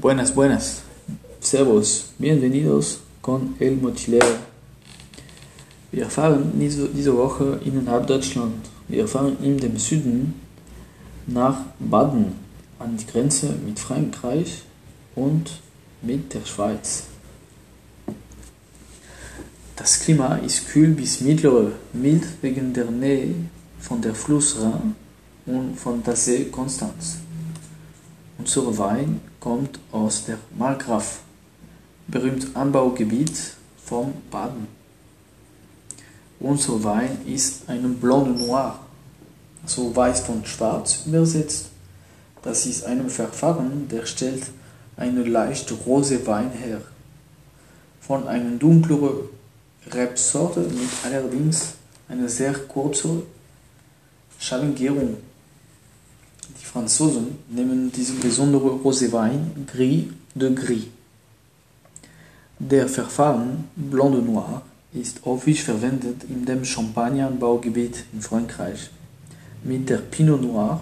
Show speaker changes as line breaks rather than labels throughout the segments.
Buenas, buenas. Servus. Bienvenidos con El Mochilero. Wir fahren diese, Woche innerhalb Deutschland. Wir fahren in dem Süden nach Baden an die Grenze mit Frankreich und mit der Schweiz. Das Klima ist kühl bis mittlere, mild wegen der Nähe von der Fluss Rhin und von der See Konstanz. Unser Wein kommt aus der Markgraf, berühmt Anbaugebiet vom Baden. Unser Wein ist ein Blanc Noir, so weiß von schwarz übersetzt. Das ist ein Verfahren, der stellt eine leicht rose Wein her. Von einer dunkleren Rebsorte mit allerdings einer sehr kurzen Schalengärung die Franzosen nennen diesen besonderen Roséwein Gris de Gris. Der Verfahren Blanc de Noir ist häufig verwendet in dem Champagner-Anbaugebiet in Frankreich mit der Pinot Noir,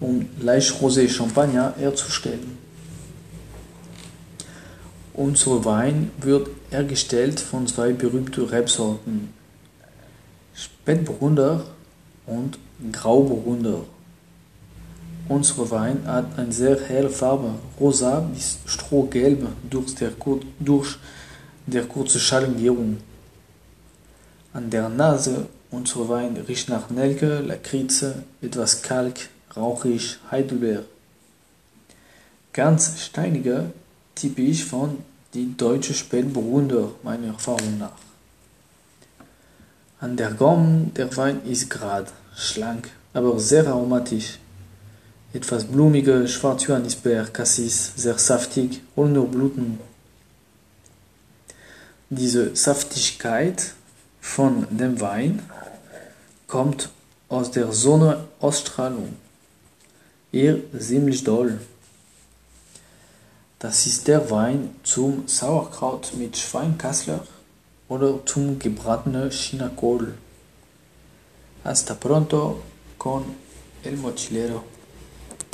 um leicht rosé Champagner herzustellen. Unser Wein wird hergestellt von zwei berühmten Rebsorten, Spätburgunder und Grauburgunder. Unser Wein hat eine sehr helle Farbe, rosa bis strohgelb durch der, durch der kurze Schalengärung. An der Nase unser Wein riecht nach Nelke, Lakritze, etwas Kalk, rauchig, Heidelbeer. Ganz steiniger, typisch von die deutsche Spätburgunder, meiner Erfahrung nach. An der Gaumen der Wein ist grad, schlank, aber sehr aromatisch etwas blumige Schwarzjohannisbeer, Cassis, sehr saftig, ohne Blüten. Diese Saftigkeit von dem Wein kommt aus der Sonnenausstrahlung. Eher ziemlich doll. Das ist der Wein zum Sauerkraut mit Schweinkassler oder zum gebratenen Chinakohl. Hasta pronto con el mochilero.